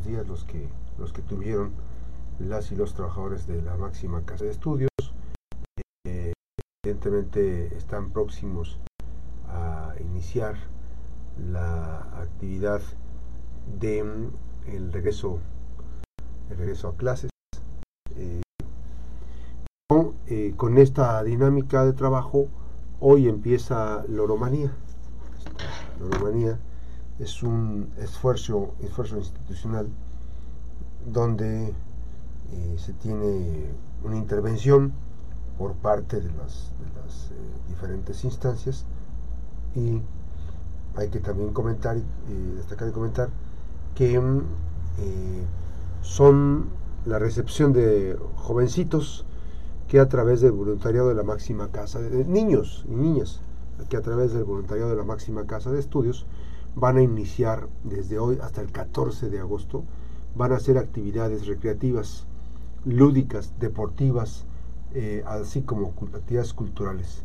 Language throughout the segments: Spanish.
días los que, los que tuvieron las y los trabajadores de la máxima casa de estudios. Eh, evidentemente están próximos a iniciar la actividad de mm, el regreso, el regreso a clases. Eh, eh, con esta dinámica de trabajo, hoy empieza Loromanía. Loromanía es un esfuerzo, esfuerzo institucional donde eh, se tiene una intervención por parte de las, diferentes instancias y hay que también comentar y destacar y comentar que eh, son la recepción de jovencitos que a través del voluntariado de la máxima casa, de niños y niñas, que a través del voluntariado de la máxima casa de estudios van a iniciar desde hoy hasta el 14 de agosto, van a hacer actividades recreativas, lúdicas, deportivas, eh, así como actividades culturales.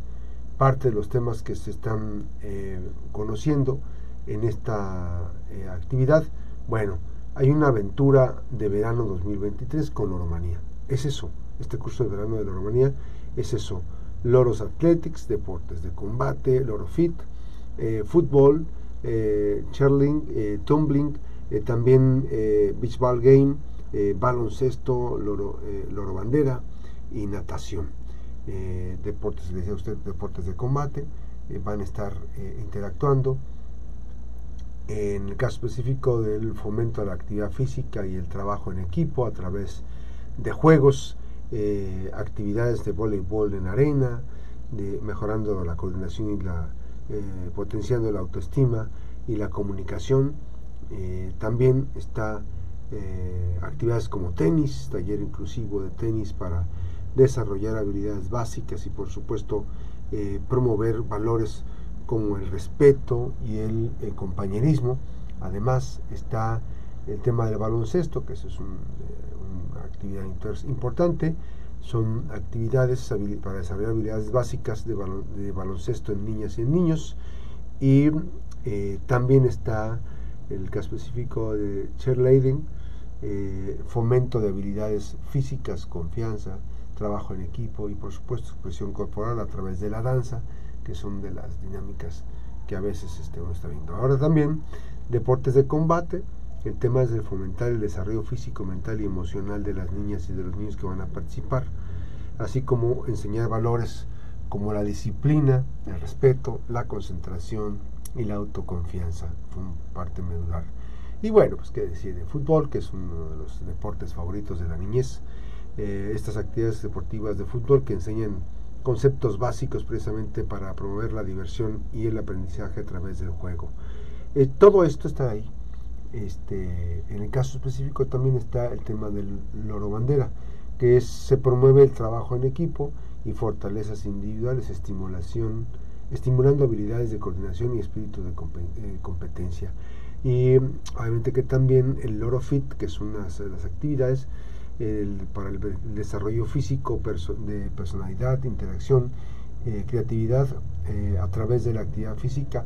Parte de los temas que se están eh, conociendo en esta actividad bueno, hay una aventura de verano 2023 con Loromanía. Es eso, este curso de verano de Loromanía es eso. Loros Athletics, deportes de combate, Loro Fit, eh, fútbol, eh, eh tumbling, eh, también beach ball game, baloncesto, loro, loro bandera y natación. deportes, decía usted, deportes de combate, van a estar interactuando en el caso específico del fomento de la actividad física y el trabajo en equipo a través de juegos, eh, actividades de voleibol en arena, de mejorando la coordinación y la eh, potenciando la autoestima y la comunicación. Eh, también está actividades como tenis, taller inclusivo de tenis para desarrollar habilidades básicas y por supuesto promover valores como el respeto y el, compañerismo. Además está el tema del baloncesto, que es eh, una actividad importante. Son actividades para desarrollar habilidades básicas de, baloncesto en niñas y en niños. Y eh, también está el caso específico de cheerleading, eh, fomento de habilidades físicas, confianza, trabajo en equipo y por supuesto expresión corporal a través de la danza que son de las dinámicas que a veces este, uno está viendo. Ahora también, deportes de combate, el tema es de fomentar el desarrollo físico, mental y emocional de las niñas y de los niños que van a participar, así como enseñar valores como la disciplina, el respeto, la concentración y la autoconfianza, son parte medular. Y bueno, pues qué decir de fútbol, que es uno de los deportes favoritos de la niñez, eh, estas actividades deportivas de fútbol que enseñan conceptos básicos precisamente para promover la diversión y el aprendizaje a través del juego. Eh, todo esto está ahí. Este, en el caso específico también está el tema del loro bandera, que es, se promueve el trabajo en equipo y fortalezas individuales, estimulación, estimulando habilidades de coordinación y espíritu de eh, competencia. Y obviamente que también el loro fit, que es una de las actividades, para el, desarrollo físico, de personalidad, interacción, eh, creatividad eh, a través de la actividad física,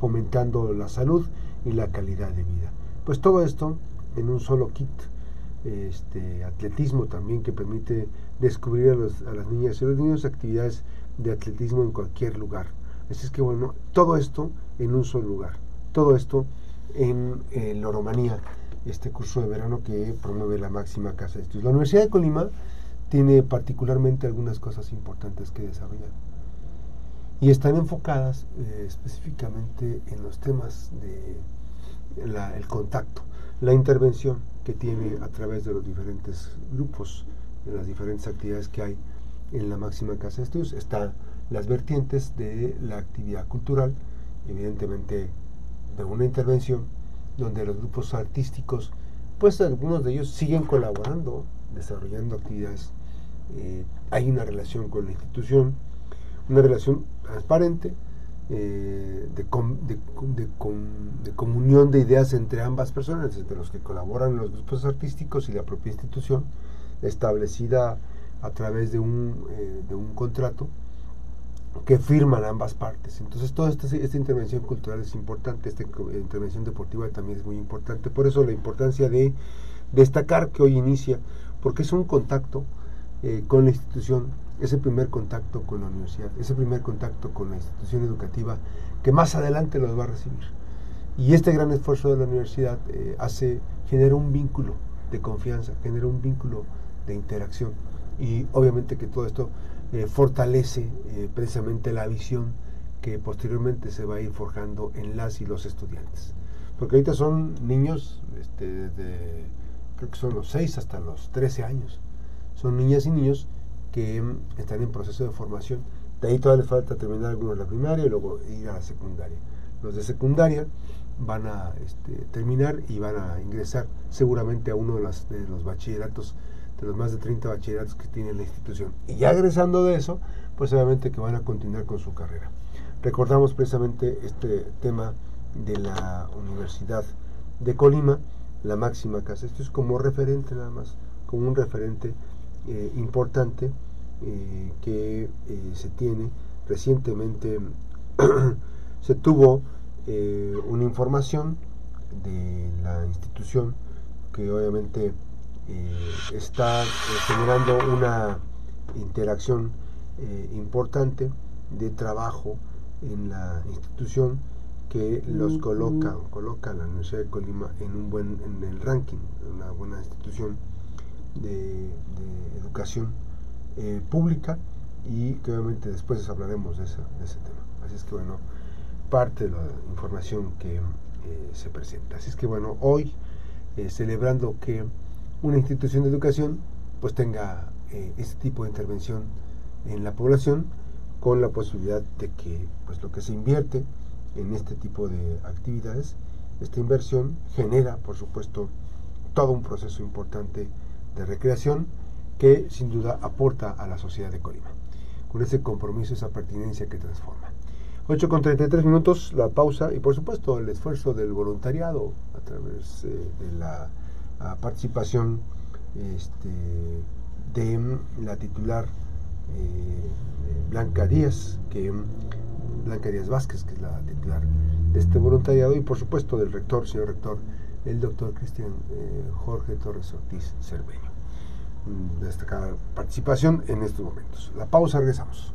fomentando la salud y la calidad de vida. Pues todo esto en un solo kit. Este, atletismo también que permite descubrir a, las niñas y los niños actividades de atletismo en cualquier lugar. Así es que bueno, todo esto en un solo lugar. Todo esto en eh, Loromanía este curso de verano que promueve la máxima casa de estudios. La Universidad de Colima tiene particularmente algunas cosas importantes que desarrollar y están enfocadas eh, específicamente en los temas de el contacto, la intervención que tiene a través de los diferentes grupos, las diferentes actividades que hay en la máxima casa de estudios. Están las vertientes de la actividad cultural, evidentemente de una intervención donde los grupos artísticos, pues algunos de ellos siguen colaborando, desarrollando actividades. Eh, hay una relación con la institución, una relación transparente, eh, de, comunión de ideas entre ambas personas, entre los que colaboran en los grupos artísticos y la propia institución, establecida a través de un, eh, de un contrato que firman ambas partes. Entonces, toda esta, esta intervención cultural es importante, esta intervención deportiva también es muy importante. Por eso la importancia de destacar que hoy inicia, porque es un contacto eh, con la institución, ese primer contacto con la universidad, ese primer contacto con la institución educativa que más adelante los va a recibir. Y este gran esfuerzo de la universidad eh, hace, genera un vínculo de confianza, genera un vínculo de interacción. Y obviamente que todo esto eh, fortalece precisamente la visión que posteriormente se va a ir forjando en las y los estudiantes. Porque ahorita son niños, este, desde, creo que son los 6 hasta los 13 años. Son niñas y niños que están en proceso de formación. De ahí todavía les falta terminar algunos la primaria y luego ir a la secundaria. Los de secundaria van a este, terminar y van a ingresar seguramente a uno de, de los bachilleratos de los más de 30 bachilleratos que tiene la institución. Y ya egresando de eso, pues obviamente que van a continuar con su carrera. Recordamos precisamente este tema de la Universidad de Colima, la máxima casa. Esto es como referente nada más, como un referente eh, importante eh, que eh, se tiene. Recientemente se tuvo una información de la institución que obviamente eh, está eh, generando una interacción eh, importante de trabajo en la institución que los coloca, coloca a la Universidad de Colima en un buen, en el ranking, una buena institución de, educación pública y que obviamente después hablaremos de, ese tema. Así es que bueno, parte de la información que se presenta. Así es que bueno, hoy celebrando que una institución de educación pues tenga eh, este tipo de intervención en la población con la posibilidad de que pues lo que se invierte en este tipo de actividades, esta inversión genera por supuesto todo un proceso importante de recreación que sin duda aporta a la sociedad de Colima, con ese compromiso, esa pertinencia que transforma. 8 con 33 minutos, la pausa y por supuesto el esfuerzo del voluntariado a través eh, de la participación este, de la titular eh, Blanca Díaz, que Blanca Díaz Vázquez, que es la titular de este voluntariado, y por supuesto del rector, señor rector, el doctor Cristian eh, Jorge Torres Ortiz Cerveño. Destacada participación en estos momentos. La pausa, regresamos.